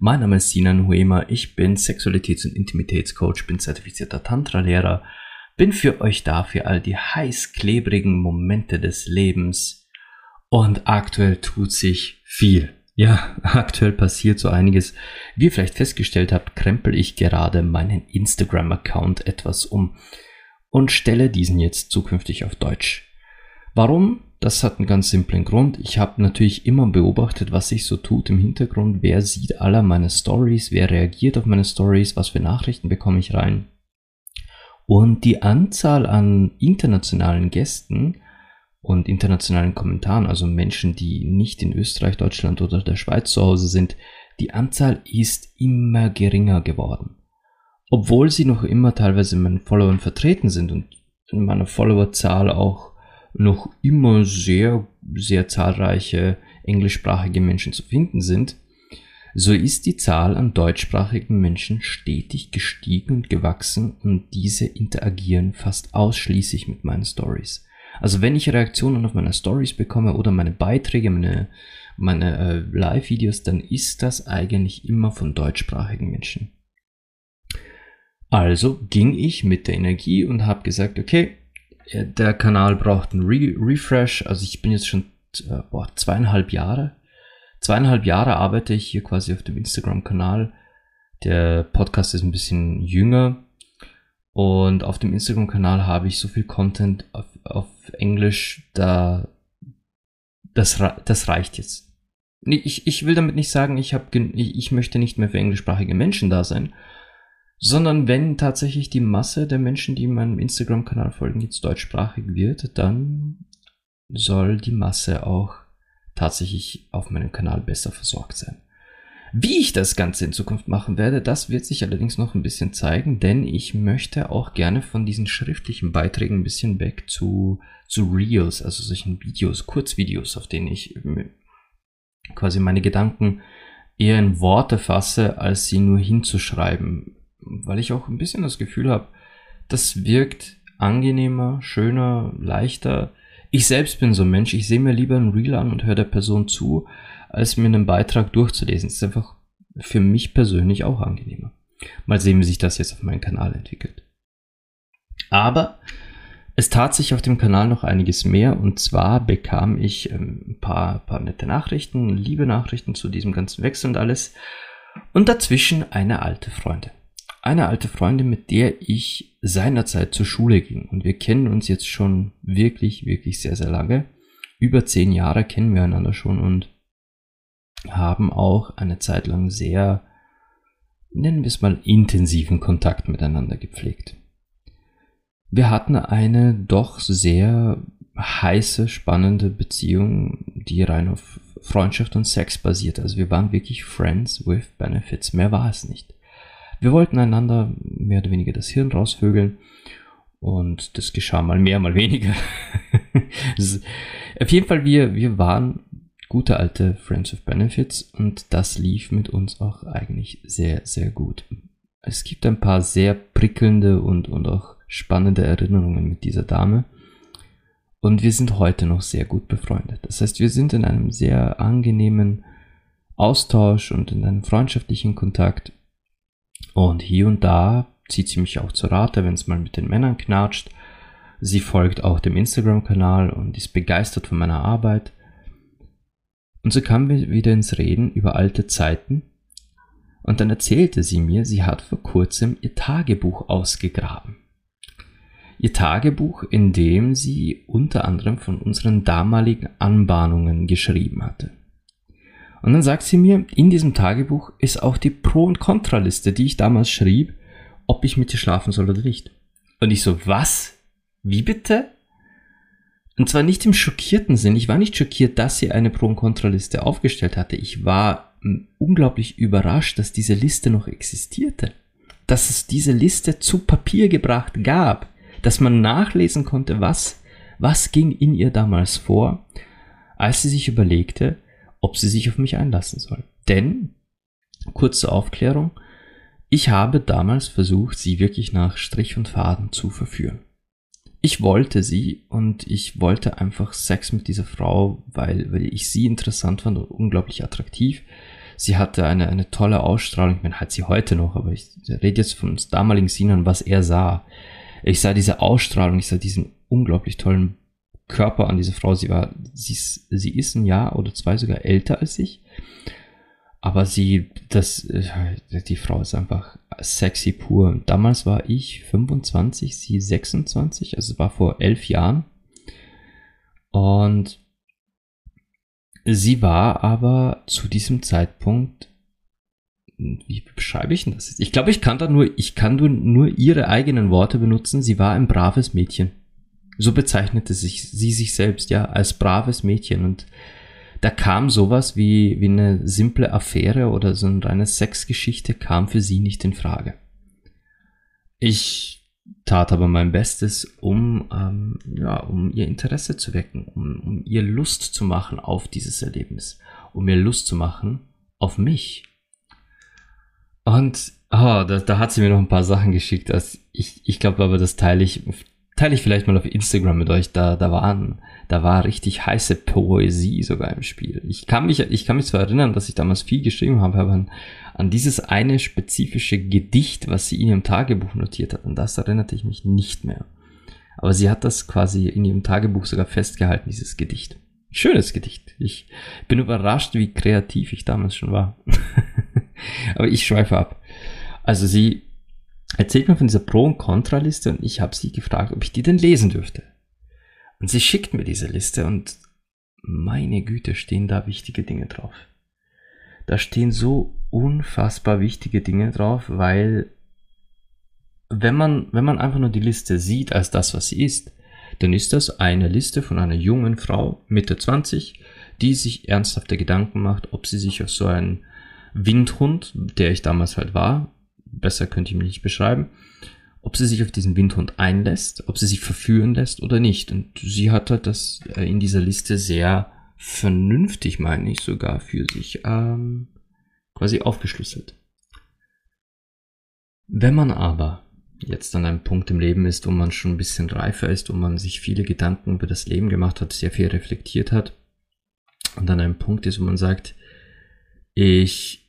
Mein Name ist Sinan Huema, ich bin Sexualitäts- und Intimitätscoach, bin zertifizierter Tantra-Lehrer, bin für euch da für all die heiß klebrigen Momente des Lebens und aktuell tut sich viel. Ja, aktuell passiert so einiges. Wie ihr vielleicht festgestellt habt, krempel ich gerade meinen Instagram-Account etwas um und stelle diesen jetzt zukünftig auf Deutsch. Warum? Das hat einen ganz simplen Grund. Ich habe natürlich immer beobachtet, was sich so tut im Hintergrund. Wer sieht aller meine Stories? Wer reagiert auf meine Stories? Was für Nachrichten bekomme ich rein? Und die Anzahl an internationalen Gästen und internationalen Kommentaren, also Menschen, die nicht in Österreich, Deutschland oder der Schweiz zu Hause sind, die Anzahl ist immer geringer geworden. Obwohl sie noch immer teilweise in meinen Followern vertreten sind und in meiner Followerzahl auch noch immer sehr, sehr zahlreiche englischsprachige Menschen zu finden sind, so ist die Zahl an deutschsprachigen Menschen stetig gestiegen und gewachsen und diese interagieren fast ausschließlich mit meinen Stories. Also wenn ich Reaktionen auf meine Stories bekomme oder meine Beiträge, meine, meine äh, Live-Videos, dann ist das eigentlich immer von deutschsprachigen Menschen. Also ging ich mit der Energie und habe gesagt, okay, der Kanal braucht einen Re Refresh. Also ich bin jetzt schon äh, boah, zweieinhalb Jahre. Zweieinhalb Jahre arbeite ich hier quasi auf dem Instagram-Kanal. Der Podcast ist ein bisschen jünger. Und auf dem Instagram-Kanal habe ich so viel Content auf, auf Englisch, da das, das reicht jetzt. Ich, ich will damit nicht sagen, ich, hab, ich möchte nicht mehr für englischsprachige Menschen da sein, sondern wenn tatsächlich die Masse der Menschen, die meinem Instagram-Kanal folgen, jetzt deutschsprachig wird, dann soll die Masse auch tatsächlich auf meinem Kanal besser versorgt sein. Wie ich das Ganze in Zukunft machen werde, das wird sich allerdings noch ein bisschen zeigen, denn ich möchte auch gerne von diesen schriftlichen Beiträgen ein bisschen weg zu, zu Reels, also solchen Videos, Kurzvideos, auf denen ich quasi meine Gedanken eher in Worte fasse, als sie nur hinzuschreiben weil ich auch ein bisschen das Gefühl habe, das wirkt angenehmer, schöner, leichter. Ich selbst bin so ein Mensch, ich sehe mir lieber ein Reel an und höre der Person zu, als mir einen Beitrag durchzulesen. Das ist einfach für mich persönlich auch angenehmer. Mal sehen, wie sich das jetzt auf meinem Kanal entwickelt. Aber es tat sich auf dem Kanal noch einiges mehr und zwar bekam ich ähm, ein paar, paar nette Nachrichten, liebe Nachrichten zu diesem ganzen Wechsel und alles und dazwischen eine alte Freundin eine alte Freundin, mit der ich seinerzeit zur Schule ging. Und wir kennen uns jetzt schon wirklich, wirklich sehr, sehr lange. Über zehn Jahre kennen wir einander schon und haben auch eine Zeit lang sehr, nennen wir es mal, intensiven Kontakt miteinander gepflegt. Wir hatten eine doch sehr heiße, spannende Beziehung, die rein auf Freundschaft und Sex basiert. Also wir waren wirklich Friends with Benefits. Mehr war es nicht. Wir wollten einander mehr oder weniger das Hirn rausvögeln und das geschah mal mehr, mal weniger. auf jeden Fall, wir, wir waren gute alte Friends of Benefits und das lief mit uns auch eigentlich sehr, sehr gut. Es gibt ein paar sehr prickelnde und, und auch spannende Erinnerungen mit dieser Dame. Und wir sind heute noch sehr gut befreundet. Das heißt, wir sind in einem sehr angenehmen Austausch und in einem freundschaftlichen Kontakt. Und hier und da zieht sie mich auch zu Rate, wenn es mal mit den Männern knatscht. Sie folgt auch dem Instagram-Kanal und ist begeistert von meiner Arbeit. Und so kamen wir wieder ins Reden über alte Zeiten. Und dann erzählte sie mir, sie hat vor kurzem ihr Tagebuch ausgegraben. Ihr Tagebuch, in dem sie unter anderem von unseren damaligen Anbahnungen geschrieben hatte. Und dann sagt sie mir, in diesem Tagebuch ist auch die Pro- und Kontraliste, die ich damals schrieb, ob ich mit ihr schlafen soll oder nicht. Und ich so, was? Wie bitte? Und zwar nicht im schockierten Sinn. Ich war nicht schockiert, dass sie eine Pro- und Kontraliste aufgestellt hatte. Ich war unglaublich überrascht, dass diese Liste noch existierte. dass es diese Liste zu Papier gebracht gab, dass man nachlesen konnte, was, was ging in ihr damals vor, als sie sich überlegte, ob sie sich auf mich einlassen soll. Denn, kurze Aufklärung, ich habe damals versucht, sie wirklich nach Strich und Faden zu verführen. Ich wollte sie und ich wollte einfach Sex mit dieser Frau, weil, weil ich sie interessant fand und unglaublich attraktiv. Sie hatte eine, eine tolle Ausstrahlung. Ich meine, hat sie heute noch, aber ich rede jetzt von uns damaligen Sinan, was er sah. Ich sah diese Ausstrahlung, ich sah diesen unglaublich tollen Körper an dieser Frau. Sie war, sie ist, sie ist ein Jahr oder zwei sogar älter als ich. Aber sie, das, äh, die Frau ist einfach sexy pur. Damals war ich 25, sie 26, also es war vor elf Jahren. Und sie war aber zu diesem Zeitpunkt, wie beschreibe ich denn das? Ich glaube, ich kann da nur, ich kann nur ihre eigenen Worte benutzen. Sie war ein braves Mädchen. So bezeichnete sich sie sich selbst, ja, als braves Mädchen. Und da kam sowas wie, wie eine simple Affäre oder so eine reine Sexgeschichte kam für sie nicht in Frage. Ich tat aber mein Bestes, um, ähm, ja, um ihr Interesse zu wecken, um, um ihr Lust zu machen auf dieses Erlebnis, um ihr Lust zu machen auf mich. Und oh, da, da hat sie mir noch ein paar Sachen geschickt. Also ich, ich glaube aber, das teile ich, teile ich vielleicht mal auf Instagram mit euch. Da, da waren da war richtig heiße Poesie sogar im Spiel. Ich kann mich, ich kann mich zwar erinnern, dass ich damals viel geschrieben habe, aber an, an dieses eine spezifische Gedicht, was sie in ihrem Tagebuch notiert hat, an das erinnerte ich mich nicht mehr. Aber sie hat das quasi in ihrem Tagebuch sogar festgehalten, dieses Gedicht. Schönes Gedicht. Ich bin überrascht, wie kreativ ich damals schon war. aber ich schweife ab. Also sie erzählt mir von dieser Pro- und Kontraliste und ich habe sie gefragt, ob ich die denn lesen dürfte. Und sie schickt mir diese Liste und meine Güte, stehen da wichtige Dinge drauf. Da stehen so unfassbar wichtige Dinge drauf, weil wenn man, wenn man einfach nur die Liste sieht als das, was sie ist, dann ist das eine Liste von einer jungen Frau, Mitte 20, die sich ernsthafte Gedanken macht, ob sie sich auf so einen Windhund, der ich damals halt war, besser könnte ich mich nicht beschreiben, ob sie sich auf diesen Windhund einlässt, ob sie sich verführen lässt oder nicht. Und sie hat halt das äh, in dieser Liste sehr vernünftig, meine ich sogar, für sich ähm, quasi aufgeschlüsselt. Wenn man aber jetzt an einem Punkt im Leben ist, wo man schon ein bisschen reifer ist, wo man sich viele Gedanken über das Leben gemacht hat, sehr viel reflektiert hat und an einem Punkt ist, wo man sagt, ich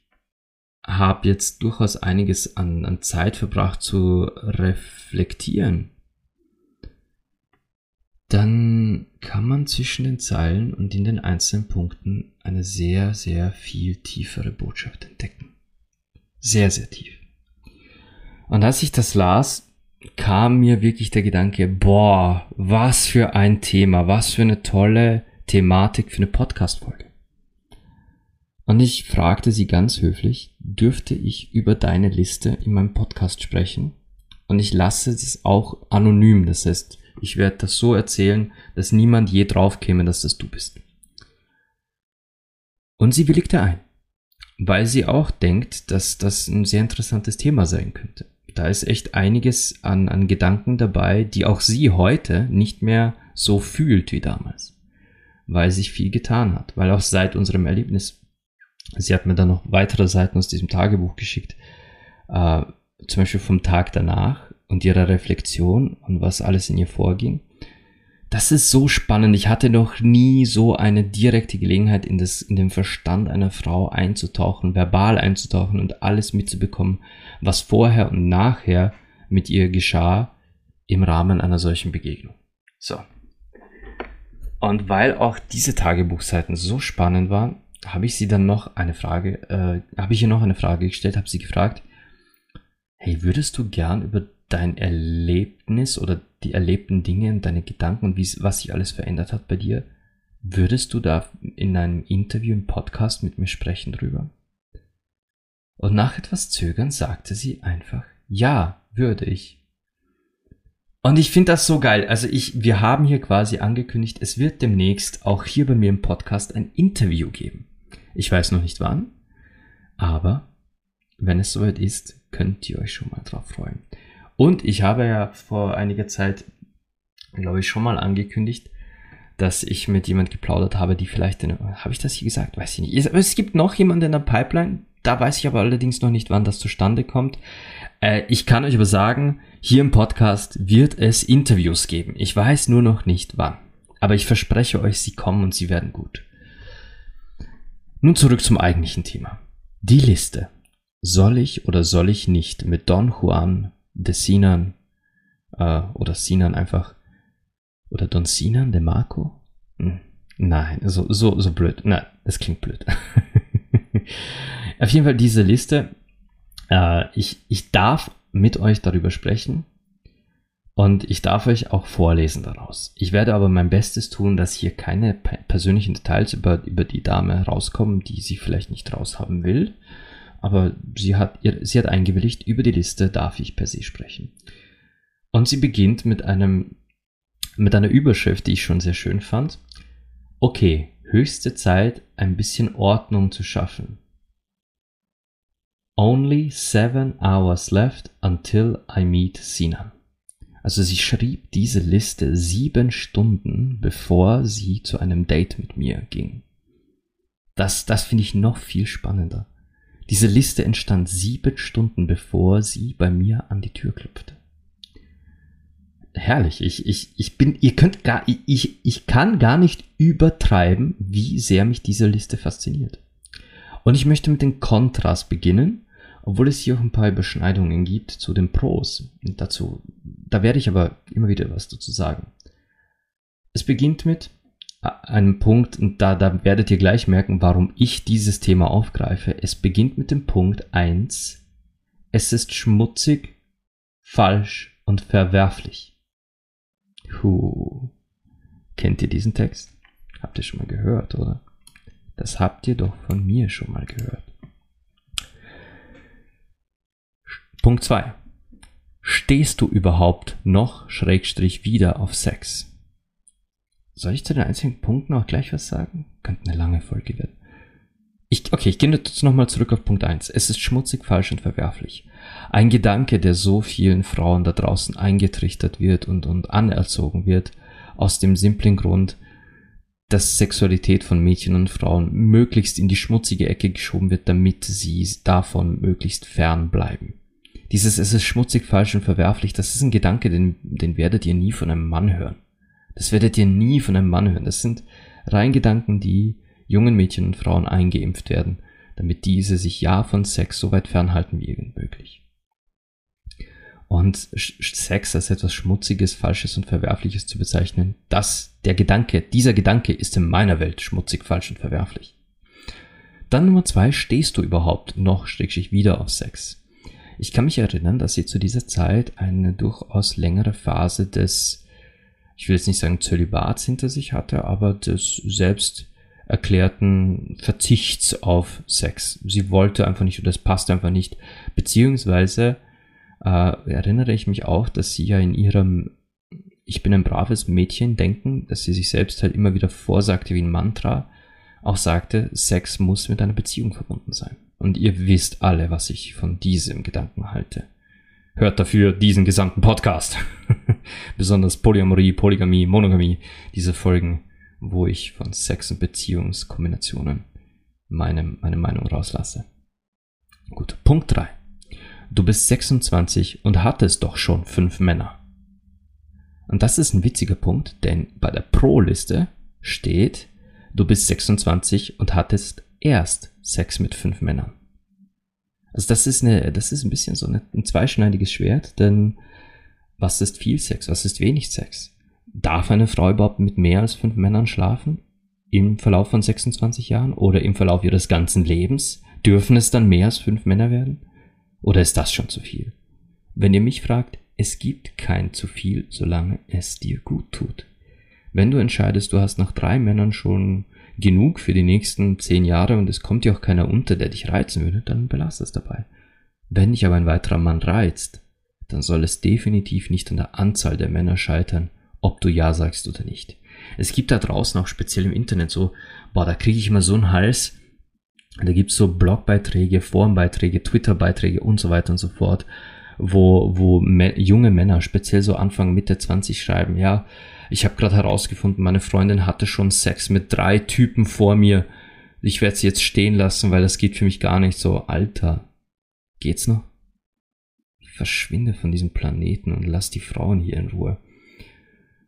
habe jetzt durchaus einiges an, an Zeit verbracht zu reflektieren, dann kann man zwischen den Zeilen und in den einzelnen Punkten eine sehr, sehr viel tiefere Botschaft entdecken. Sehr, sehr tief. Und als ich das las, kam mir wirklich der Gedanke, boah, was für ein Thema, was für eine tolle Thematik für eine Podcast-Folge. Und ich fragte sie ganz höflich, dürfte ich über deine Liste in meinem Podcast sprechen? Und ich lasse es auch anonym. Das heißt, ich werde das so erzählen, dass niemand je drauf käme, dass das du bist. Und sie willigte ein, weil sie auch denkt, dass das ein sehr interessantes Thema sein könnte. Da ist echt einiges an, an Gedanken dabei, die auch sie heute nicht mehr so fühlt wie damals. Weil sich viel getan hat, weil auch seit unserem Erlebnis Sie hat mir dann noch weitere Seiten aus diesem Tagebuch geschickt, äh, zum Beispiel vom Tag danach und ihrer Reflexion und was alles in ihr vorging. Das ist so spannend. Ich hatte noch nie so eine direkte Gelegenheit, in, das, in den Verstand einer Frau einzutauchen, verbal einzutauchen und alles mitzubekommen, was vorher und nachher mit ihr geschah im Rahmen einer solchen Begegnung. So. Und weil auch diese Tagebuchseiten so spannend waren, habe ich sie dann noch eine Frage, äh, habe ich ihr noch eine Frage gestellt, habe sie gefragt, hey, würdest du gern über dein Erlebnis oder die erlebten Dinge, deine Gedanken und wie, was sich alles verändert hat bei dir, würdest du da in einem Interview, im Podcast mit mir sprechen drüber? Und nach etwas Zögern sagte sie einfach, ja, würde ich. Und ich finde das so geil. Also ich, wir haben hier quasi angekündigt, es wird demnächst auch hier bei mir im Podcast ein Interview geben. Ich weiß noch nicht wann, aber wenn es soweit ist, könnt ihr euch schon mal drauf freuen. Und ich habe ja vor einiger Zeit, glaube ich, schon mal angekündigt, dass ich mit jemand geplaudert habe, die vielleicht, habe ich das hier gesagt? Weiß ich nicht. Es gibt noch jemanden in der Pipeline, da weiß ich aber allerdings noch nicht, wann das zustande kommt. Äh, ich kann euch aber sagen, hier im Podcast wird es Interviews geben. Ich weiß nur noch nicht wann. Aber ich verspreche euch, sie kommen und sie werden gut. Nun zurück zum eigentlichen Thema. Die Liste. Soll ich oder soll ich nicht mit Don Juan de Sinan äh, oder Sinan einfach oder Don Sinan de Marco? Hm, nein, so, so, so blöd. Nein, das klingt blöd. Auf jeden Fall diese Liste. Äh, ich, ich darf mit euch darüber sprechen und ich darf euch auch vorlesen daraus. Ich werde aber mein Bestes tun, dass hier keine persönlichen Details über, über die Dame rauskommen, die sie vielleicht nicht raushaben will. Aber sie hat, sie hat eingewilligt, über die Liste darf ich per se sprechen. Und sie beginnt mit einem, mit einer Überschrift, die ich schon sehr schön fand. Okay, höchste Zeit, ein bisschen Ordnung zu schaffen. Only seven hours left until I meet Sinan. Also sie schrieb diese Liste sieben Stunden, bevor sie zu einem Date mit mir ging. Das, das finde ich noch viel spannender. Diese Liste entstand sieben Stunden, bevor sie bei mir an die Tür klopfte. Herrlich. Ich, ich, ich bin, ihr könnt gar, ich, ich kann gar nicht übertreiben, wie sehr mich diese Liste fasziniert. Und ich möchte mit dem Kontrast beginnen obwohl es hier auch ein paar Überschneidungen gibt zu den Pros. Dazu, da werde ich aber immer wieder was dazu sagen. Es beginnt mit einem Punkt, und da, da werdet ihr gleich merken, warum ich dieses Thema aufgreife. Es beginnt mit dem Punkt 1. Es ist schmutzig, falsch und verwerflich. Puh. Kennt ihr diesen Text? Habt ihr schon mal gehört, oder? Das habt ihr doch von mir schon mal gehört. Punkt 2. Stehst du überhaupt noch Schrägstrich wieder auf Sex? Soll ich zu den einzigen Punkten auch gleich was sagen? Könnte eine lange Folge werden. Ich, okay, ich gehe jetzt nochmal zurück auf Punkt 1. Es ist schmutzig, falsch und verwerflich. Ein Gedanke, der so vielen Frauen da draußen eingetrichtert wird und, und anerzogen wird, aus dem simplen Grund, dass Sexualität von Mädchen und Frauen möglichst in die schmutzige Ecke geschoben wird, damit sie davon möglichst fern bleiben. Dieses es ist schmutzig, falsch und verwerflich, das ist ein Gedanke, den, den werdet ihr nie von einem Mann hören. Das werdet ihr nie von einem Mann hören. Das sind rein Gedanken, die jungen Mädchen und Frauen eingeimpft werden, damit diese sich ja von Sex so weit fernhalten wie irgend möglich. Und Sex als etwas Schmutziges, Falsches und Verwerfliches zu bezeichnen, das, der Gedanke, dieser Gedanke ist in meiner Welt schmutzig, falsch und verwerflich. Dann Nummer zwei, stehst du überhaupt noch, schrägstrich wieder auf Sex? Ich kann mich erinnern, dass sie zu dieser Zeit eine durchaus längere Phase des, ich will jetzt nicht sagen Zölibats hinter sich hatte, aber des selbst erklärten Verzichts auf Sex. Sie wollte einfach nicht oder es passte einfach nicht. Beziehungsweise äh, erinnere ich mich auch, dass sie ja in ihrem Ich bin ein braves Mädchen denken, dass sie sich selbst halt immer wieder vorsagte wie ein Mantra, auch sagte, Sex muss mit einer Beziehung verbunden sein. Und ihr wisst alle, was ich von diesem Gedanken halte. Hört dafür diesen gesamten Podcast. Besonders Polyamorie, Polygamie, Monogamie, diese Folgen, wo ich von Sex- und Beziehungskombinationen meine, meine Meinung rauslasse. Gut, Punkt 3. Du bist 26 und hattest doch schon fünf Männer. Und das ist ein witziger Punkt, denn bei der Pro-Liste steht, du bist 26 und hattest erst Sex mit fünf Männern. Also das ist eine, das ist ein bisschen so eine, ein zweischneidiges Schwert, denn was ist viel Sex, was ist wenig Sex? Darf eine Frau überhaupt mit mehr als fünf Männern schlafen? Im Verlauf von 26 Jahren oder im Verlauf ihres ganzen Lebens? Dürfen es dann mehr als fünf Männer werden? Oder ist das schon zu viel? Wenn ihr mich fragt, es gibt kein zu viel, solange es dir gut tut. Wenn du entscheidest, du hast nach drei Männern schon genug für die nächsten zehn Jahre und es kommt dir auch keiner unter, der dich reizen würde, dann belass es dabei. Wenn dich aber ein weiterer Mann reizt, dann soll es definitiv nicht an der Anzahl der Männer scheitern, ob du Ja sagst oder nicht. Es gibt da draußen auch speziell im Internet so, boah, da kriege ich immer so einen Hals, Da gibt's so Blogbeiträge, Forenbeiträge, Twitterbeiträge und so weiter und so fort, wo, wo junge Männer, speziell so Anfang, Mitte 20 schreiben, ja, ich habe gerade herausgefunden, meine Freundin hatte schon Sex mit drei Typen vor mir. Ich werde sie jetzt stehen lassen, weil das geht für mich gar nicht so. Alter, geht's noch? Ich verschwinde von diesem Planeten und lass die Frauen hier in Ruhe.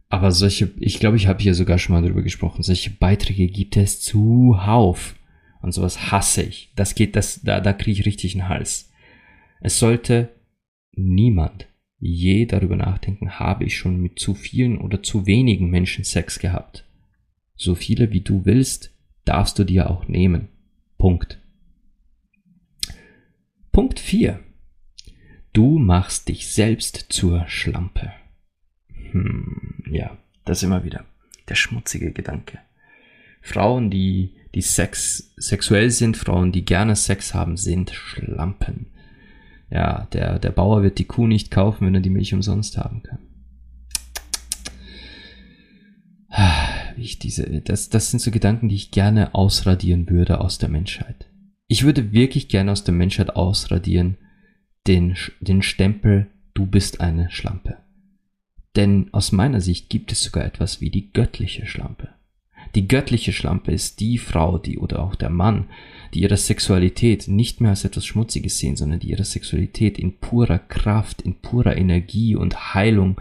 Aber solche, ich glaube, ich habe hier sogar schon mal drüber gesprochen, solche Beiträge gibt es zuhauf. Und sowas hasse ich. Das geht, das, da, da kriege ich richtig einen Hals. Es sollte niemand je darüber nachdenken, habe ich schon mit zu vielen oder zu wenigen Menschen Sex gehabt. So viele wie du willst, darfst du dir auch nehmen. Punkt. Punkt 4. Du machst dich selbst zur Schlampe. Hm, ja, das immer wieder. Der schmutzige Gedanke. Frauen, die, die Sex, sexuell sind, Frauen, die gerne Sex haben, sind Schlampen ja, der, der Bauer wird die Kuh nicht kaufen, wenn er die Milch umsonst haben kann. Ich diese, das, das sind so Gedanken, die ich gerne ausradieren würde aus der Menschheit. Ich würde wirklich gerne aus der Menschheit ausradieren den, den Stempel, du bist eine Schlampe. Denn aus meiner Sicht gibt es sogar etwas wie die göttliche Schlampe. Die göttliche Schlampe ist die Frau, die oder auch der Mann, die ihre Sexualität nicht mehr als etwas Schmutziges sehen, sondern die ihre Sexualität in purer Kraft, in purer Energie und Heilung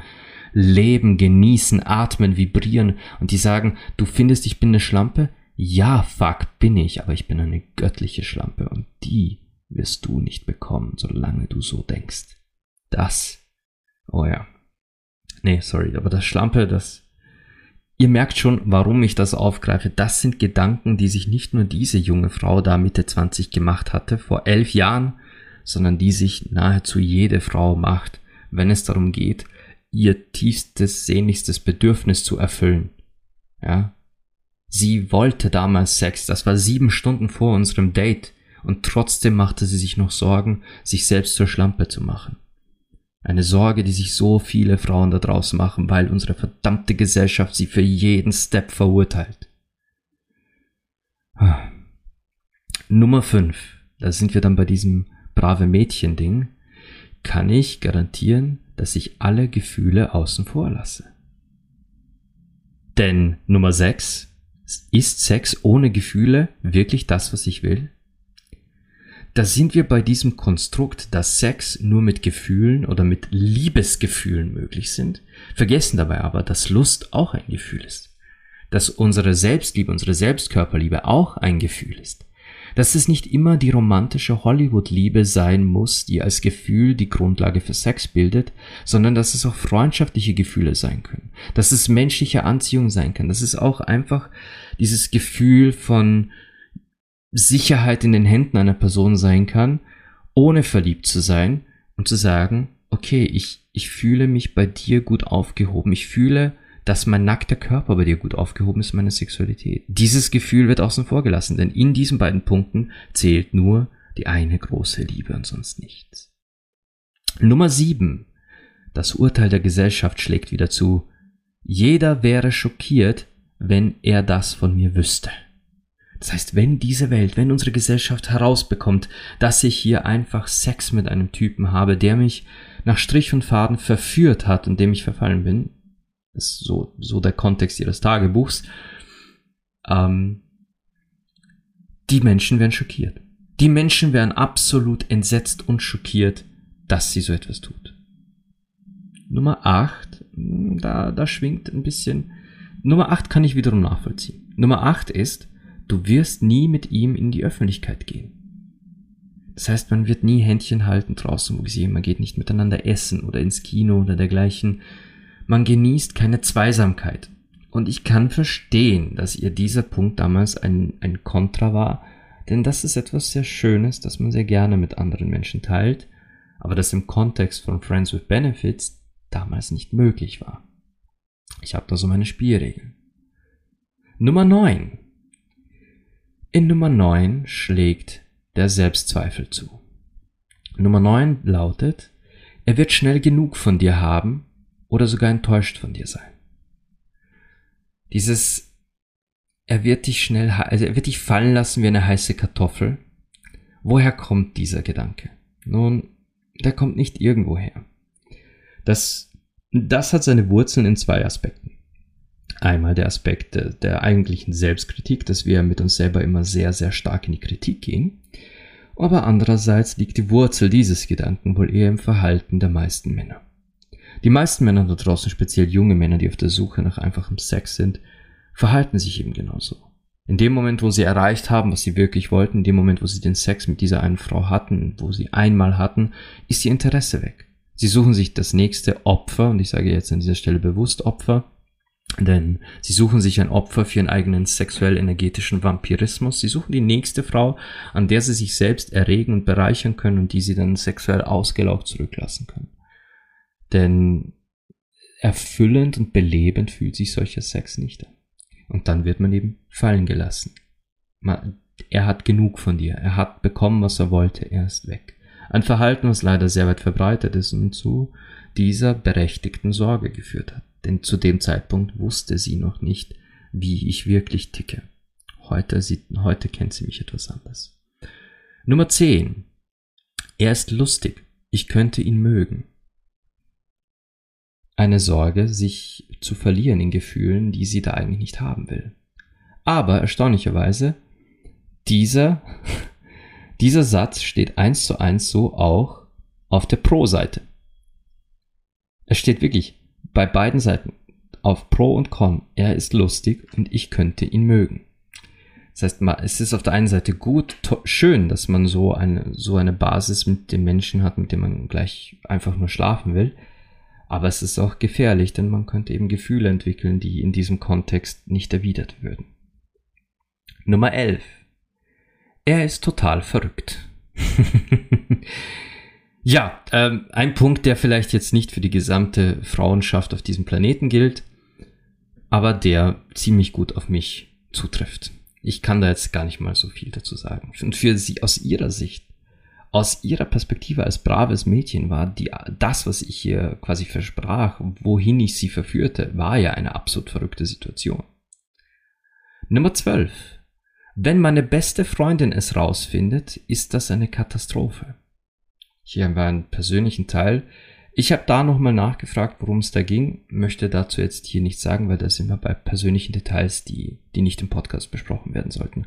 leben, genießen, atmen, vibrieren und die sagen, du findest, ich bin eine Schlampe? Ja, fuck, bin ich, aber ich bin eine göttliche Schlampe und die wirst du nicht bekommen, solange du so denkst. Das. Oh ja. Nee, sorry, aber das Schlampe, das Ihr merkt schon, warum ich das aufgreife. Das sind Gedanken, die sich nicht nur diese junge Frau da Mitte 20 gemacht hatte, vor elf Jahren, sondern die sich nahezu jede Frau macht, wenn es darum geht, ihr tiefstes, sehnlichstes Bedürfnis zu erfüllen. Ja? Sie wollte damals Sex, das war sieben Stunden vor unserem Date, und trotzdem machte sie sich noch Sorgen, sich selbst zur Schlampe zu machen. Eine Sorge, die sich so viele Frauen da draußen machen, weil unsere verdammte Gesellschaft sie für jeden Step verurteilt. Nummer 5. Da sind wir dann bei diesem brave Mädchen-Ding. Kann ich garantieren, dass ich alle Gefühle außen vor lasse. Denn Nummer 6. Ist Sex ohne Gefühle wirklich das, was ich will? Da sind wir bei diesem Konstrukt, dass Sex nur mit Gefühlen oder mit Liebesgefühlen möglich sind, vergessen dabei aber, dass Lust auch ein Gefühl ist, dass unsere Selbstliebe, unsere Selbstkörperliebe auch ein Gefühl ist, dass es nicht immer die romantische Hollywood-Liebe sein muss, die als Gefühl die Grundlage für Sex bildet, sondern dass es auch freundschaftliche Gefühle sein können, dass es menschliche Anziehung sein kann, dass es auch einfach dieses Gefühl von Sicherheit in den Händen einer Person sein kann, ohne verliebt zu sein und zu sagen, okay, ich, ich fühle mich bei dir gut aufgehoben. Ich fühle, dass mein nackter Körper bei dir gut aufgehoben ist, meine Sexualität. Dieses Gefühl wird außen vor gelassen, denn in diesen beiden Punkten zählt nur die eine große Liebe und sonst nichts. Nummer sieben. Das Urteil der Gesellschaft schlägt wieder zu. Jeder wäre schockiert, wenn er das von mir wüsste. Das heißt, wenn diese Welt, wenn unsere Gesellschaft herausbekommt, dass ich hier einfach Sex mit einem Typen habe, der mich nach Strich und Faden verführt hat und dem ich verfallen bin, ist so, so der Kontext ihres Tagebuchs, ähm, die Menschen werden schockiert. Die Menschen werden absolut entsetzt und schockiert, dass sie so etwas tut. Nummer 8, da, da schwingt ein bisschen. Nummer 8 kann ich wiederum nachvollziehen. Nummer 8 ist, Du wirst nie mit ihm in die Öffentlichkeit gehen. Das heißt, man wird nie Händchen halten draußen, wo gesehen, man geht nicht miteinander essen oder ins Kino oder dergleichen. Man genießt keine Zweisamkeit. Und ich kann verstehen, dass ihr dieser Punkt damals ein, ein Kontra war, denn das ist etwas sehr Schönes, das man sehr gerne mit anderen Menschen teilt, aber das im Kontext von Friends with Benefits damals nicht möglich war. Ich habe da so meine Spielregeln. Nummer 9. In Nummer 9 schlägt der Selbstzweifel zu. Nummer 9 lautet, er wird schnell genug von dir haben oder sogar enttäuscht von dir sein. Dieses er wird dich schnell, also er wird dich fallen lassen wie eine heiße Kartoffel. Woher kommt dieser Gedanke? Nun, der kommt nicht irgendwo her. Das, das hat seine Wurzeln in zwei Aspekten. Einmal der Aspekt der eigentlichen Selbstkritik, dass wir mit uns selber immer sehr, sehr stark in die Kritik gehen. Aber andererseits liegt die Wurzel dieses Gedanken wohl eher im Verhalten der meisten Männer. Die meisten Männer da draußen, speziell junge Männer, die auf der Suche nach einfachem Sex sind, verhalten sich eben genauso. In dem Moment, wo sie erreicht haben, was sie wirklich wollten, in dem Moment, wo sie den Sex mit dieser einen Frau hatten, wo sie einmal hatten, ist ihr Interesse weg. Sie suchen sich das nächste Opfer, und ich sage jetzt an dieser Stelle bewusst Opfer, denn sie suchen sich ein Opfer für ihren eigenen sexuell-energetischen Vampirismus. Sie suchen die nächste Frau, an der sie sich selbst erregen und bereichern können und die sie dann sexuell ausgelaugt zurücklassen können. Denn erfüllend und belebend fühlt sich solcher Sex nicht an. Und dann wird man eben fallen gelassen. er hat genug von dir. Er hat bekommen, was er wollte. Er ist weg. Ein Verhalten, was leider sehr weit verbreitet ist und zu dieser berechtigten Sorge geführt hat. Denn zu dem Zeitpunkt wusste sie noch nicht, wie ich wirklich ticke. Heute, sieht, heute kennt sie mich etwas anders. Nummer 10. Er ist lustig. Ich könnte ihn mögen. Eine Sorge, sich zu verlieren in Gefühlen, die sie da eigentlich nicht haben will. Aber erstaunlicherweise, dieser, dieser Satz steht eins zu eins so auch auf der Pro-Seite. Es steht wirklich bei beiden Seiten auf Pro und Con. Er ist lustig und ich könnte ihn mögen. Das heißt, es ist auf der einen Seite gut, schön, dass man so eine, so eine Basis mit dem Menschen hat, mit dem man gleich einfach nur schlafen will. Aber es ist auch gefährlich, denn man könnte eben Gefühle entwickeln, die in diesem Kontext nicht erwidert würden. Nummer 11. Er ist total verrückt. Ja, ähm, ein Punkt, der vielleicht jetzt nicht für die gesamte Frauenschaft auf diesem Planeten gilt, aber der ziemlich gut auf mich zutrifft. Ich kann da jetzt gar nicht mal so viel dazu sagen. Und für sie aus ihrer Sicht, aus ihrer Perspektive als braves Mädchen war die, das, was ich ihr quasi versprach, wohin ich sie verführte, war ja eine absolut verrückte Situation. Nummer 12. Wenn meine beste Freundin es rausfindet, ist das eine Katastrophe. Hier haben wir einen persönlichen Teil. Ich habe da nochmal nachgefragt, worum es da ging, möchte dazu jetzt hier nichts sagen, weil da sind wir bei persönlichen Details, die, die nicht im Podcast besprochen werden sollten.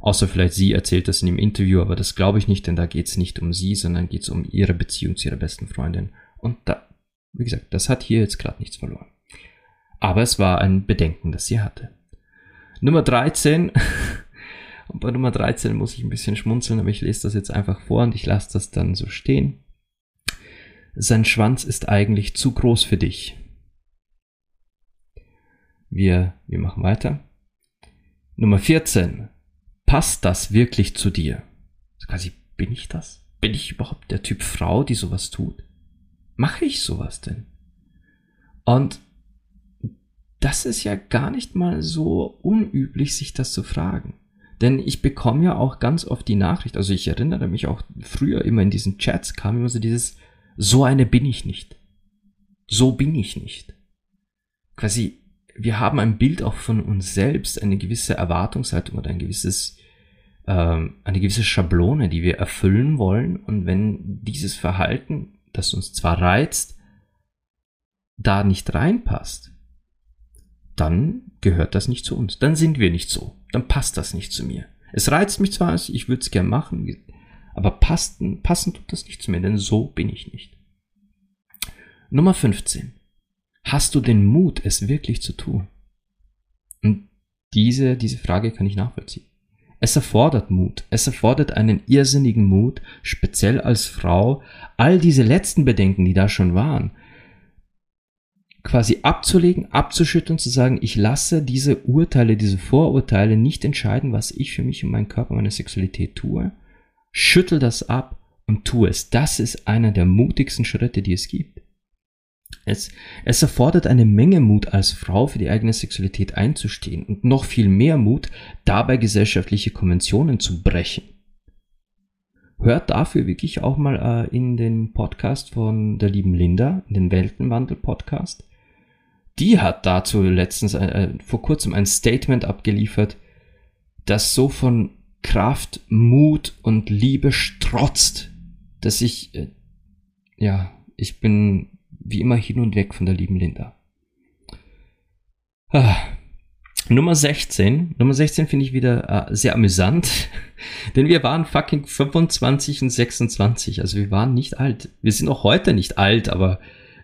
Außer vielleicht sie erzählt das in dem Interview, aber das glaube ich nicht, denn da geht es nicht um sie, sondern geht es um ihre Beziehung zu ihrer besten Freundin. Und da, wie gesagt, das hat hier jetzt gerade nichts verloren. Aber es war ein Bedenken, das sie hatte. Nummer 13 Und bei Nummer 13 muss ich ein bisschen schmunzeln, aber ich lese das jetzt einfach vor und ich lasse das dann so stehen. Sein Schwanz ist eigentlich zu groß für dich. Wir, wir machen weiter. Nummer 14. Passt das wirklich zu dir? Quasi, bin ich das? Bin ich überhaupt der Typ Frau, die sowas tut? Mache ich sowas denn? Und das ist ja gar nicht mal so unüblich, sich das zu fragen. Denn ich bekomme ja auch ganz oft die Nachricht, also ich erinnere mich auch früher immer in diesen Chats kam immer so dieses, so eine bin ich nicht. So bin ich nicht. Quasi, wir haben ein Bild auch von uns selbst, eine gewisse Erwartungshaltung oder ein gewisses, ähm, eine gewisse Schablone, die wir erfüllen wollen. Und wenn dieses Verhalten, das uns zwar reizt, da nicht reinpasst, dann gehört das nicht zu uns. Dann sind wir nicht so. Dann passt das nicht zu mir. Es reizt mich zwar, ich würde es gern machen, aber passen, passend tut das nicht zu mir, denn so bin ich nicht. Nummer 15. Hast du den Mut, es wirklich zu tun? Und diese, diese Frage kann ich nachvollziehen. Es erfordert Mut. Es erfordert einen irrsinnigen Mut, speziell als Frau, all diese letzten Bedenken, die da schon waren, quasi abzulegen, abzuschütteln, zu sagen, ich lasse diese Urteile, diese Vorurteile nicht entscheiden, was ich für mich und meinen Körper, meine Sexualität tue. Schüttel das ab und tue es. Das ist einer der mutigsten Schritte, die es gibt. Es, es erfordert eine Menge Mut als Frau für die eigene Sexualität einzustehen und noch viel mehr Mut, dabei gesellschaftliche Konventionen zu brechen. Hört dafür wirklich auch mal äh, in den Podcast von der lieben Linda, in den Weltenwandel-Podcast. Die hat dazu letztens äh, vor kurzem ein Statement abgeliefert, das so von Kraft, Mut und Liebe strotzt, dass ich, äh, ja, ich bin wie immer hin und weg von der lieben Linda. Ah. Nummer 16. Nummer 16 finde ich wieder äh, sehr amüsant, denn wir waren fucking 25 und 26, also wir waren nicht alt. Wir sind auch heute nicht alt, aber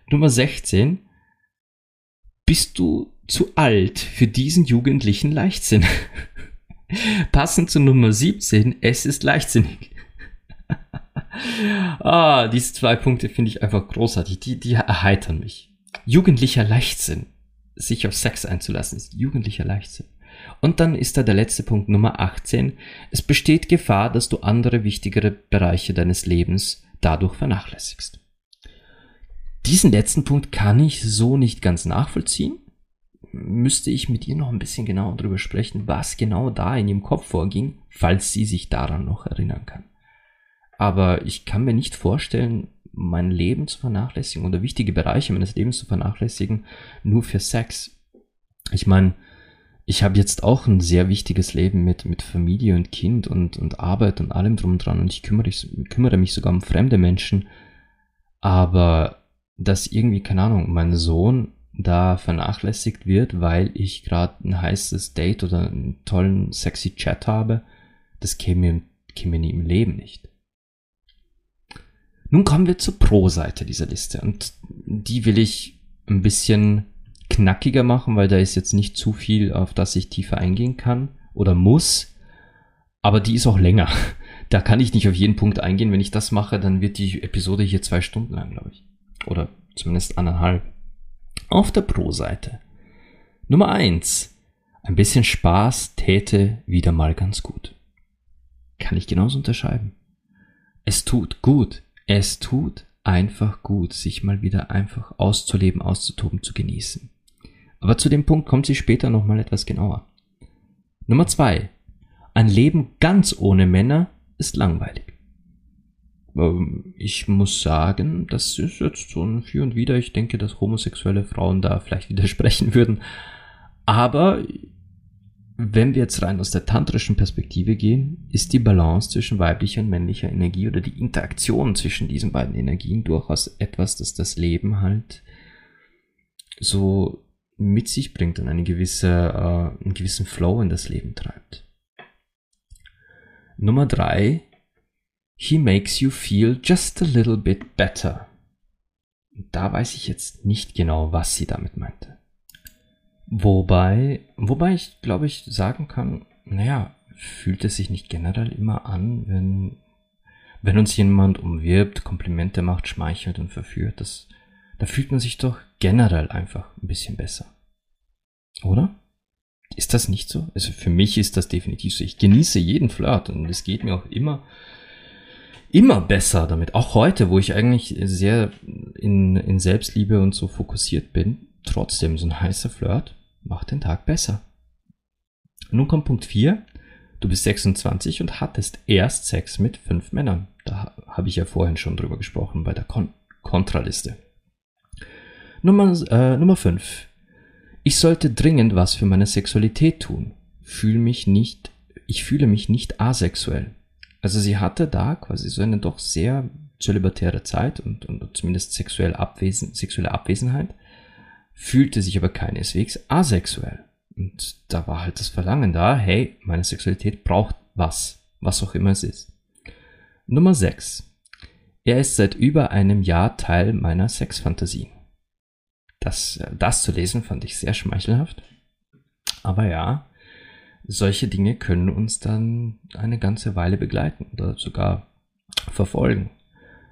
Nummer 16. Bist du zu alt für diesen jugendlichen Leichtsinn? Passend zu Nummer 17, es ist leichtsinnig. ah, diese zwei Punkte finde ich einfach großartig. Die, die erheitern mich. Jugendlicher Leichtsinn. Sich auf Sex einzulassen ist jugendlicher Leichtsinn. Und dann ist da der letzte Punkt Nummer 18. Es besteht Gefahr, dass du andere wichtigere Bereiche deines Lebens dadurch vernachlässigst. Diesen letzten Punkt kann ich so nicht ganz nachvollziehen müsste ich mit ihr noch ein bisschen genauer darüber sprechen, was genau da in ihrem Kopf vorging, falls sie sich daran noch erinnern kann. Aber ich kann mir nicht vorstellen, mein Leben zu vernachlässigen oder wichtige Bereiche meines Lebens zu vernachlässigen, nur für Sex. Ich meine, ich habe jetzt auch ein sehr wichtiges Leben mit, mit Familie und Kind und, und Arbeit und allem drum und dran und ich kümmere, ich kümmere mich sogar um fremde Menschen. Aber dass irgendwie, keine Ahnung, mein Sohn da vernachlässigt wird, weil ich gerade ein heißes Date oder einen tollen, sexy Chat habe, das käme, käme mir im Leben nicht. Nun kommen wir zur Pro-Seite dieser Liste und die will ich ein bisschen knackiger machen, weil da ist jetzt nicht zu viel, auf das ich tiefer eingehen kann oder muss, aber die ist auch länger. Da kann ich nicht auf jeden Punkt eingehen. Wenn ich das mache, dann wird die Episode hier zwei Stunden lang, glaube ich. Oder zumindest anderthalb. Auf der Pro-Seite. Nummer eins: Ein bisschen Spaß täte wieder mal ganz gut. Kann ich genauso unterschreiben. Es tut gut. Es tut einfach gut, sich mal wieder einfach auszuleben, auszutoben, zu genießen. Aber zu dem Punkt kommt sie später nochmal etwas genauer. Nummer zwei: Ein Leben ganz ohne Männer ist langweilig. Ähm, ich muss sagen, das ist jetzt so ein Für und Wider. Ich denke, dass homosexuelle Frauen da vielleicht widersprechen würden. Aber wenn wir jetzt rein aus der tantrischen Perspektive gehen, ist die Balance zwischen weiblicher und männlicher Energie oder die Interaktion zwischen diesen beiden Energien durchaus etwas, das das Leben halt so mit sich bringt und eine gewisse, äh, einen gewissen Flow in das Leben treibt. Nummer drei He makes you feel just a little bit better. Da weiß ich jetzt nicht genau, was sie damit meinte. Wobei, wobei ich glaube ich sagen kann, naja, fühlt es sich nicht generell immer an, wenn, wenn uns jemand umwirbt, Komplimente macht, schmeichelt und verführt, das, da fühlt man sich doch generell einfach ein bisschen besser. Oder? Ist das nicht so? Also für mich ist das definitiv so. Ich genieße jeden Flirt und es geht mir auch immer immer besser damit. Auch heute, wo ich eigentlich sehr in, in Selbstliebe und so fokussiert bin, trotzdem so ein heißer Flirt macht den Tag besser. Nun kommt Punkt 4. Du bist 26 und hattest erst Sex mit fünf Männern. Da habe ich ja vorhin schon drüber gesprochen bei der Kon Kontraliste. Nummer, äh, Nummer 5. Ich sollte dringend was für meine Sexualität tun. Fühl mich nicht, ich fühle mich nicht asexuell. Also sie hatte da quasi so eine doch sehr zölibatäre Zeit und, und zumindest sexuell abwesen, sexuelle Abwesenheit, fühlte sich aber keineswegs asexuell. Und da war halt das Verlangen da, hey, meine Sexualität braucht was, was auch immer es ist. Nummer 6. Er ist seit über einem Jahr Teil meiner Sexfantasien. Das, das zu lesen fand ich sehr schmeichelhaft. Aber ja, solche Dinge können uns dann eine ganze Weile begleiten oder sogar verfolgen.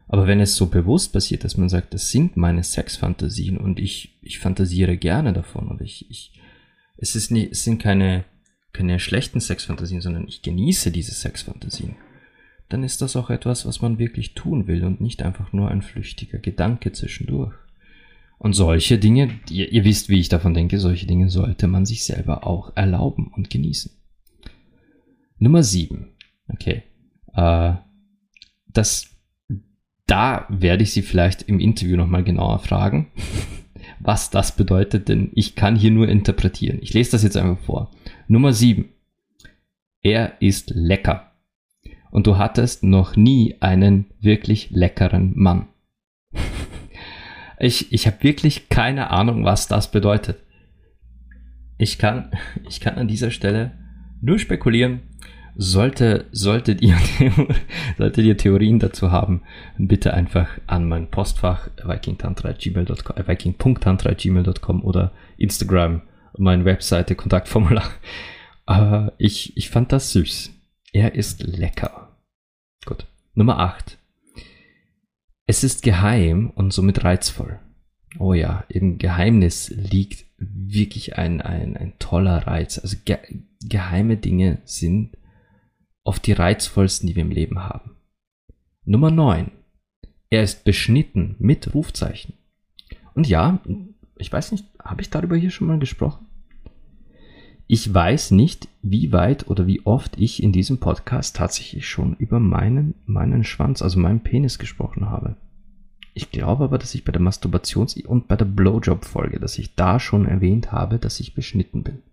Aber wenn es so bewusst passiert, dass man sagt, das sind meine Sexfantasien und ich, ich fantasiere gerne davon und ich, ich, es ist nie, es sind keine, keine schlechten Sexfantasien, sondern ich genieße diese Sexfantasien, dann ist das auch etwas, was man wirklich tun will und nicht einfach nur ein flüchtiger Gedanke zwischendurch. Und solche Dinge, ihr, ihr wisst, wie ich davon denke, solche Dinge sollte man sich selber auch erlauben und genießen. Nummer sieben. Okay. Äh, das, da werde ich Sie vielleicht im Interview nochmal genauer fragen, was das bedeutet, denn ich kann hier nur interpretieren. Ich lese das jetzt einfach vor. Nummer 7. Er ist lecker. Und du hattest noch nie einen wirklich leckeren Mann. ich ich habe wirklich keine Ahnung, was das bedeutet. Ich kann, ich kann an dieser Stelle nur spekulieren. Sollte, solltet ihr, solltet ihr Theorien dazu haben, bitte einfach an mein Postfach vikingtantra.gmail.com, äh, viking.tantra.gmail.com oder Instagram, meine Webseite, Kontaktformular. Aber ich, ich fand das süß. Er ist lecker. Gut. Nummer 8. Es ist geheim und somit reizvoll. Oh ja, im Geheimnis liegt wirklich ein, ein, ein toller Reiz. Also ge geheime Dinge sind oft die reizvollsten, die wir im Leben haben. Nummer 9. Er ist beschnitten mit Rufzeichen. Und ja, ich weiß nicht, habe ich darüber hier schon mal gesprochen? Ich weiß nicht, wie weit oder wie oft ich in diesem Podcast tatsächlich schon über meinen, meinen Schwanz, also meinen Penis gesprochen habe. Ich glaube aber, dass ich bei der Masturbations- und bei der Blowjob-Folge, dass ich da schon erwähnt habe, dass ich beschnitten bin.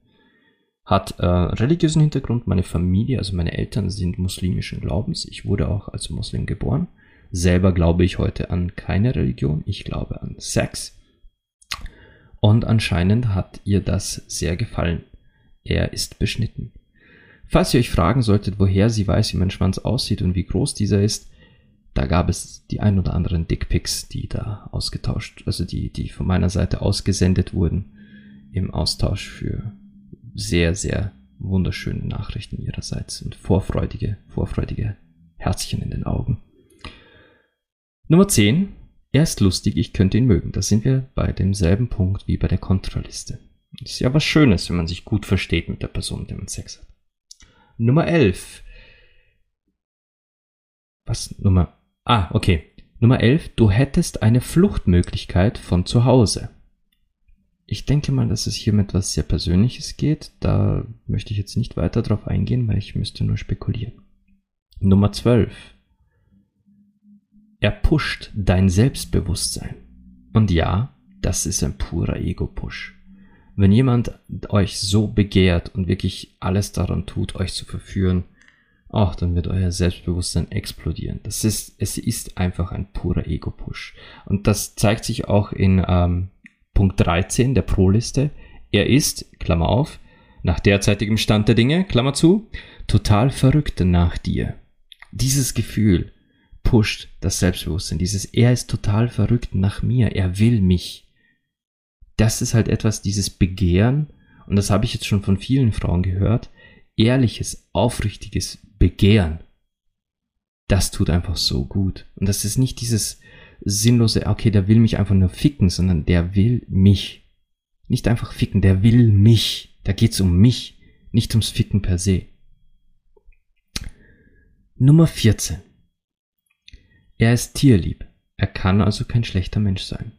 Hat äh, religiösen Hintergrund. Meine Familie, also meine Eltern sind muslimischen Glaubens. Ich wurde auch als Muslim geboren. Selber glaube ich heute an keine Religion. Ich glaube an Sex. Und anscheinend hat ihr das sehr gefallen. Er ist beschnitten. Falls ihr euch fragen solltet, woher sie weiß, wie mein Schwanz aussieht und wie groß dieser ist, da gab es die ein oder anderen Dickpics, die da ausgetauscht, also die, die von meiner Seite ausgesendet wurden im Austausch für sehr, sehr wunderschöne Nachrichten ihrerseits und vorfreudige, vorfreudige Herzchen in den Augen. Nummer 10. Er ist lustig, ich könnte ihn mögen. Da sind wir bei demselben Punkt wie bei der Kontraliste. Das ist ja was Schönes, wenn man sich gut versteht mit der Person, mit der man Sex hat. Nummer 11. Was? Nummer Ah, okay. Nummer 11. Du hättest eine Fluchtmöglichkeit von zu Hause. Ich denke mal, dass es hier um etwas sehr Persönliches geht. Da möchte ich jetzt nicht weiter drauf eingehen, weil ich müsste nur spekulieren. Nummer 12. Er pusht dein Selbstbewusstsein. Und ja, das ist ein purer Ego-Push. Wenn jemand euch so begehrt und wirklich alles daran tut, euch zu verführen, ach, dann wird euer Selbstbewusstsein explodieren. Das ist, es ist einfach ein purer Ego-Push. Und das zeigt sich auch in ähm, Punkt 13 der Pro-Liste. Er ist, Klammer auf, nach derzeitigem Stand der Dinge, Klammer zu, total verrückt nach dir. Dieses Gefühl pusht das Selbstbewusstsein. Dieses Er ist total verrückt nach mir. Er will mich. Das ist halt etwas, dieses Begehren, und das habe ich jetzt schon von vielen Frauen gehört, ehrliches, aufrichtiges Begehren, das tut einfach so gut. Und das ist nicht dieses sinnlose, okay, der will mich einfach nur ficken, sondern der will mich. Nicht einfach ficken, der will mich. Da geht's um mich, nicht ums Ficken per se. Nummer 14. Er ist tierlieb. Er kann also kein schlechter Mensch sein.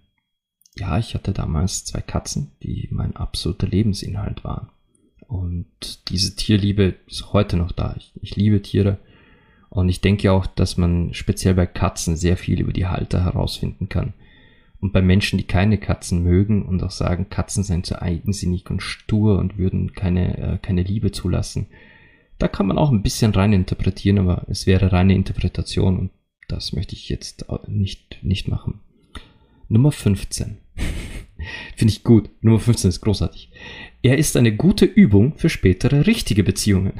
Ja, ich hatte damals zwei Katzen, die mein absoluter Lebensinhalt waren. Und diese Tierliebe ist heute noch da. Ich, ich liebe Tiere. Und ich denke auch, dass man speziell bei Katzen sehr viel über die Halter herausfinden kann. Und bei Menschen, die keine Katzen mögen und auch sagen, Katzen seien zu eigensinnig und stur und würden keine, äh, keine Liebe zulassen, da kann man auch ein bisschen rein interpretieren, aber es wäre reine Interpretation und das möchte ich jetzt nicht, nicht machen. Nummer 15. Finde ich gut. Nummer 15 ist großartig. Er ist eine gute Übung für spätere richtige Beziehungen.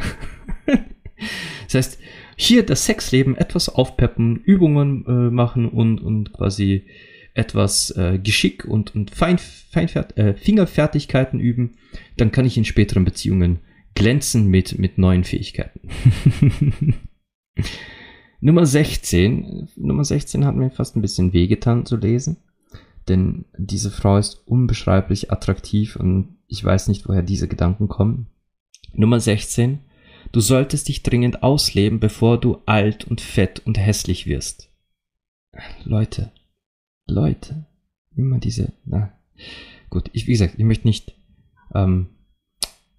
das heißt, hier das Sexleben etwas aufpeppen, Übungen äh, machen und, und quasi etwas äh, Geschick und, und Fein, Feinfert, äh, Fingerfertigkeiten üben, dann kann ich in späteren Beziehungen glänzen mit, mit neuen Fähigkeiten. Nummer 16. Nummer 16 hat mir fast ein bisschen wehgetan zu lesen denn diese Frau ist unbeschreiblich attraktiv und ich weiß nicht, woher diese Gedanken kommen. Nummer 16. Du solltest dich dringend ausleben, bevor du alt und fett und hässlich wirst. Leute, Leute, immer diese, na, gut, ich, wie gesagt, ich möchte nicht, ähm,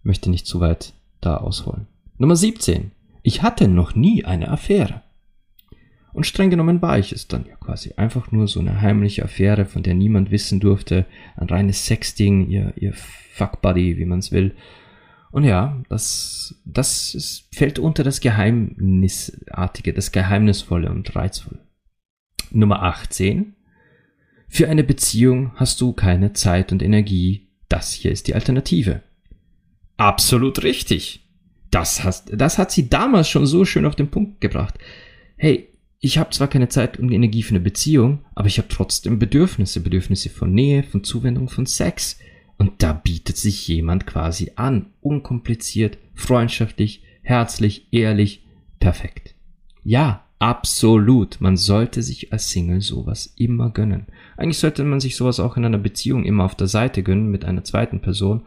möchte nicht zu weit da ausholen. Nummer 17. Ich hatte noch nie eine Affäre. Und streng genommen war ich es dann ja quasi. Einfach nur so eine heimliche Affäre, von der niemand wissen durfte. Ein reines Sexding, ihr, ihr Fuckbuddy, wie man es will. Und ja, das, das ist, fällt unter das Geheimnisartige, das Geheimnisvolle und Reizvolle. Nummer 18. Für eine Beziehung hast du keine Zeit und Energie. Das hier ist die Alternative. Absolut richtig. Das, hast, das hat sie damals schon so schön auf den Punkt gebracht. Hey, ich habe zwar keine Zeit und Energie für eine Beziehung, aber ich habe trotzdem Bedürfnisse, Bedürfnisse von Nähe, von Zuwendung, von Sex. Und da bietet sich jemand quasi an. Unkompliziert, freundschaftlich, herzlich, ehrlich, perfekt. Ja, absolut. Man sollte sich als Single sowas immer gönnen. Eigentlich sollte man sich sowas auch in einer Beziehung immer auf der Seite gönnen mit einer zweiten Person.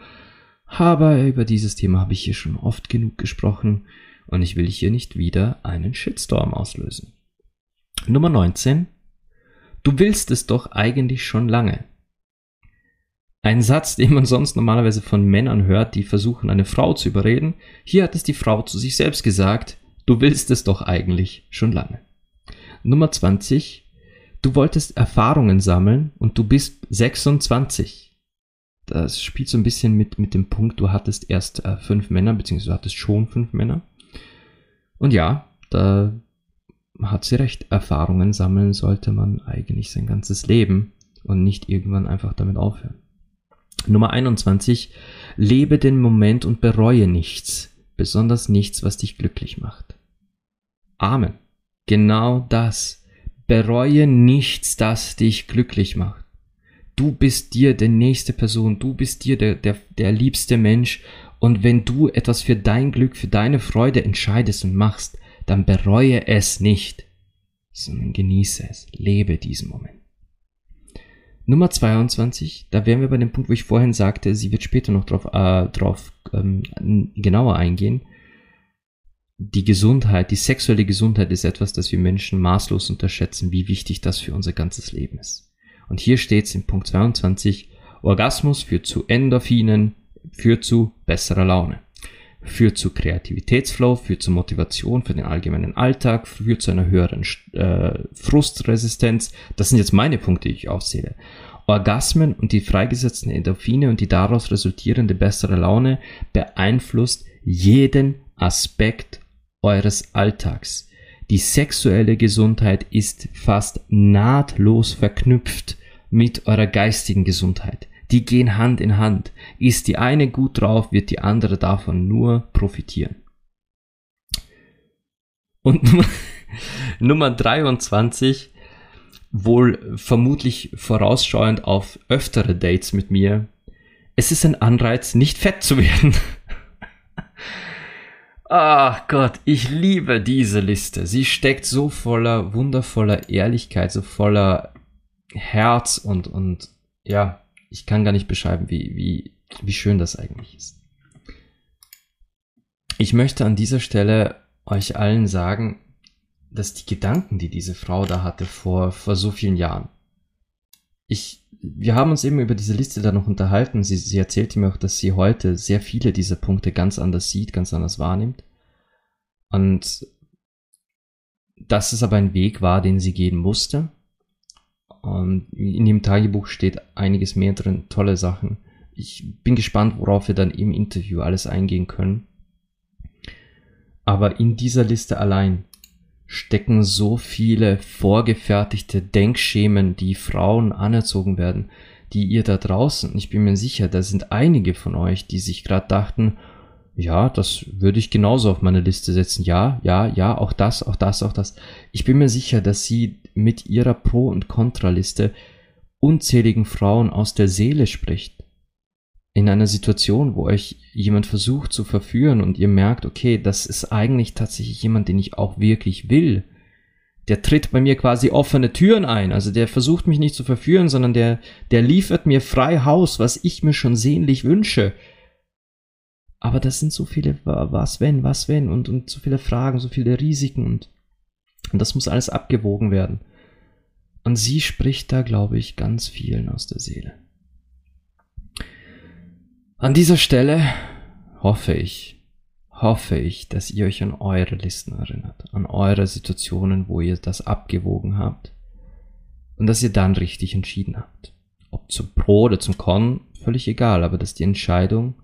Aber über dieses Thema habe ich hier schon oft genug gesprochen und ich will hier nicht wieder einen Shitstorm auslösen. Nummer 19. Du willst es doch eigentlich schon lange. Ein Satz, den man sonst normalerweise von Männern hört, die versuchen, eine Frau zu überreden. Hier hat es die Frau zu sich selbst gesagt, du willst es doch eigentlich schon lange. Nummer 20. Du wolltest Erfahrungen sammeln und du bist 26. Das spielt so ein bisschen mit, mit dem Punkt, du hattest erst äh, fünf Männer, beziehungsweise du hattest schon fünf Männer. Und ja, da hat sie recht. Erfahrungen sammeln sollte man eigentlich sein ganzes Leben und nicht irgendwann einfach damit aufhören. Nummer 21. Lebe den Moment und bereue nichts, besonders nichts, was dich glücklich macht. Amen. Genau das. Bereue nichts, das dich glücklich macht. Du bist dir der nächste Person, du bist dir der, der, der liebste Mensch und wenn du etwas für dein Glück, für deine Freude entscheidest und machst, dann bereue es nicht, sondern genieße es, lebe diesen Moment. Nummer 22, da wären wir bei dem Punkt, wo ich vorhin sagte, sie wird später noch drauf, äh, drauf ähm, genauer eingehen. Die Gesundheit, die sexuelle Gesundheit ist etwas, das wir Menschen maßlos unterschätzen, wie wichtig das für unser ganzes Leben ist. Und hier steht es in Punkt 22, Orgasmus führt zu Endorphinen, führt zu besserer Laune führt zu Kreativitätsflow, führt zu Motivation für den allgemeinen Alltag, führt zu einer höheren äh, Frustresistenz. Das sind jetzt meine Punkte, die ich aufzähle. Orgasmen und die freigesetzten Endorphine und die daraus resultierende bessere Laune beeinflusst jeden Aspekt eures Alltags. Die sexuelle Gesundheit ist fast nahtlos verknüpft mit eurer geistigen Gesundheit. Die gehen Hand in Hand. Ist die eine gut drauf, wird die andere davon nur profitieren. Und Nummer 23, wohl vermutlich vorausschauend auf öftere Dates mit mir. Es ist ein Anreiz, nicht fett zu werden. Ach Gott, ich liebe diese Liste. Sie steckt so voller wundervoller Ehrlichkeit, so voller Herz und, und ja, ich kann gar nicht beschreiben, wie, wie, wie schön das eigentlich ist. Ich möchte an dieser Stelle euch allen sagen, dass die Gedanken, die diese Frau da hatte vor, vor so vielen Jahren, ich, wir haben uns eben über diese Liste da noch unterhalten. Sie, sie erzählte mir auch, dass sie heute sehr viele dieser Punkte ganz anders sieht, ganz anders wahrnimmt. Und dass es aber ein Weg war, den sie gehen musste und in dem Tagebuch steht einiges mehr drin, tolle Sachen. Ich bin gespannt, worauf wir dann im Interview alles eingehen können. Aber in dieser Liste allein stecken so viele vorgefertigte Denkschemen, die Frauen anerzogen werden, die ihr da draußen, ich bin mir sicher, da sind einige von euch, die sich gerade dachten, ja, das würde ich genauso auf meine Liste setzen. Ja, ja, ja, auch das, auch das, auch das. Ich bin mir sicher, dass sie mit ihrer Pro- und Kontraliste unzähligen Frauen aus der Seele spricht. In einer Situation, wo euch jemand versucht zu verführen und ihr merkt, okay, das ist eigentlich tatsächlich jemand, den ich auch wirklich will. Der tritt bei mir quasi offene Türen ein. Also der versucht mich nicht zu verführen, sondern der, der liefert mir frei Haus, was ich mir schon sehnlich wünsche aber das sind so viele was wenn, was wenn und, und so viele Fragen, so viele Risiken und, und das muss alles abgewogen werden. Und sie spricht da, glaube ich, ganz vielen aus der Seele. An dieser Stelle hoffe ich, hoffe ich, dass ihr euch an eure Listen erinnert, an eure Situationen, wo ihr das abgewogen habt und dass ihr dann richtig entschieden habt. Ob zum Pro oder zum Con, völlig egal, aber dass die Entscheidung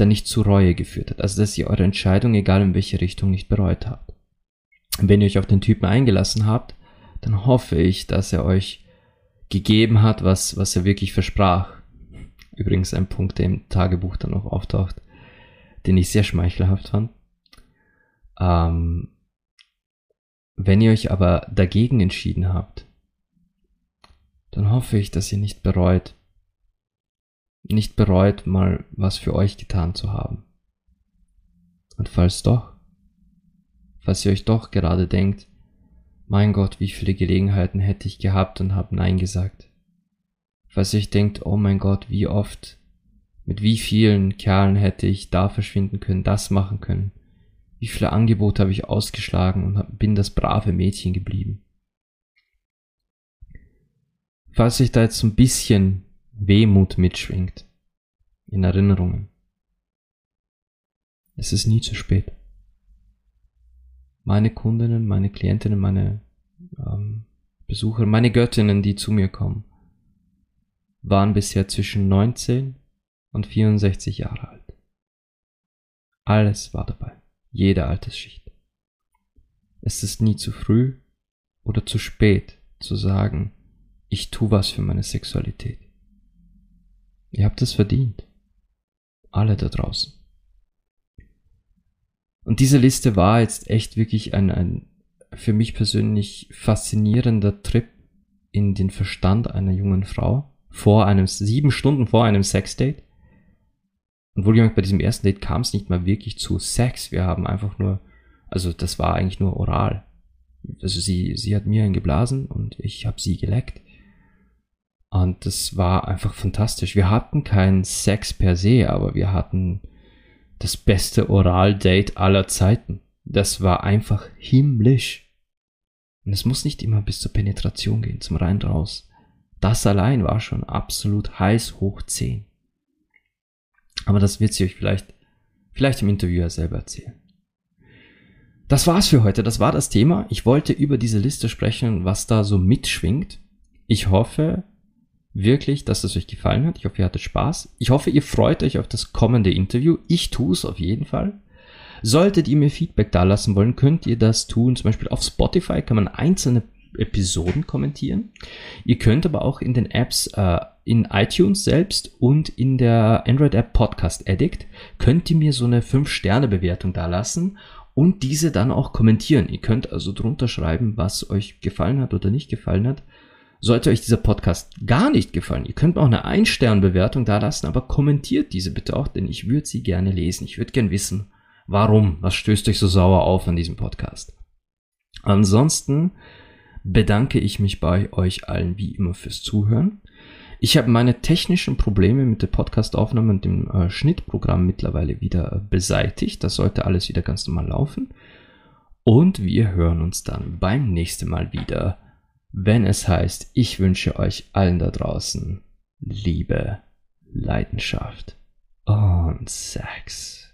dann nicht zu Reue geführt hat. Also dass ihr eure Entscheidung, egal in welche Richtung, nicht bereut habt. wenn ihr euch auf den Typen eingelassen habt, dann hoffe ich, dass er euch gegeben hat, was, was er wirklich versprach. Übrigens ein Punkt, der im Tagebuch dann noch auftaucht, den ich sehr schmeichelhaft fand. Ähm, wenn ihr euch aber dagegen entschieden habt, dann hoffe ich, dass ihr nicht bereut, nicht bereut, mal was für euch getan zu haben. Und falls doch, falls ihr euch doch gerade denkt, mein Gott, wie viele Gelegenheiten hätte ich gehabt und hab Nein gesagt. Falls ihr euch denkt, oh mein Gott, wie oft, mit wie vielen Kerlen hätte ich da verschwinden können, das machen können. Wie viele Angebote habe ich ausgeschlagen und bin das brave Mädchen geblieben. Falls sich da jetzt so ein bisschen Wehmut mitschwingt, in Erinnerungen. Es ist nie zu spät. Meine Kundinnen, meine Klientinnen, meine ähm, Besucher, meine Göttinnen, die zu mir kommen, waren bisher zwischen 19 und 64 Jahre alt. Alles war dabei, jede Altersschicht. Es ist nie zu früh oder zu spät zu sagen, ich tu was für meine Sexualität. Ihr habt es verdient. Alle da draußen. Und diese Liste war jetzt echt wirklich ein, ein für mich persönlich faszinierender Trip in den Verstand einer jungen Frau vor einem, sieben Stunden vor einem Sexdate. Und wohlgemerkt, bei diesem ersten Date kam es nicht mal wirklich zu Sex. Wir haben einfach nur, also das war eigentlich nur oral. Also sie, sie hat mir eingeblasen und ich habe sie geleckt. Und das war einfach fantastisch. Wir hatten keinen Sex per se, aber wir hatten das beste Oral-Date aller Zeiten. Das war einfach himmlisch. Und es muss nicht immer bis zur Penetration gehen, zum rein raus. Das allein war schon absolut heiß hoch 10. Aber das wird sie euch vielleicht, vielleicht im Interview ja selber erzählen. Das war's für heute. Das war das Thema. Ich wollte über diese Liste sprechen, was da so mitschwingt. Ich hoffe, wirklich, dass es euch gefallen hat. Ich hoffe, ihr hattet Spaß. Ich hoffe, ihr freut euch auf das kommende Interview. Ich tue es auf jeden Fall. Solltet ihr mir Feedback dalassen wollen, könnt ihr das tun. Zum Beispiel auf Spotify kann man einzelne Episoden kommentieren. Ihr könnt aber auch in den Apps äh, in iTunes selbst und in der Android-App Podcast Addict könnt ihr mir so eine 5-Sterne-Bewertung dalassen und diese dann auch kommentieren. Ihr könnt also drunter schreiben, was euch gefallen hat oder nicht gefallen hat. Sollte euch dieser Podcast gar nicht gefallen, ihr könnt mir auch eine Ein-Stern-Bewertung da lassen, aber kommentiert diese bitte auch, denn ich würde sie gerne lesen. Ich würde gern wissen, warum, was stößt euch so sauer auf an diesem Podcast. Ansonsten bedanke ich mich bei euch allen wie immer fürs Zuhören. Ich habe meine technischen Probleme mit der Podcastaufnahme und dem äh, Schnittprogramm mittlerweile wieder beseitigt. Das sollte alles wieder ganz normal laufen. Und wir hören uns dann beim nächsten Mal wieder wenn es heißt, ich wünsche euch allen da draußen Liebe, Leidenschaft und Sex.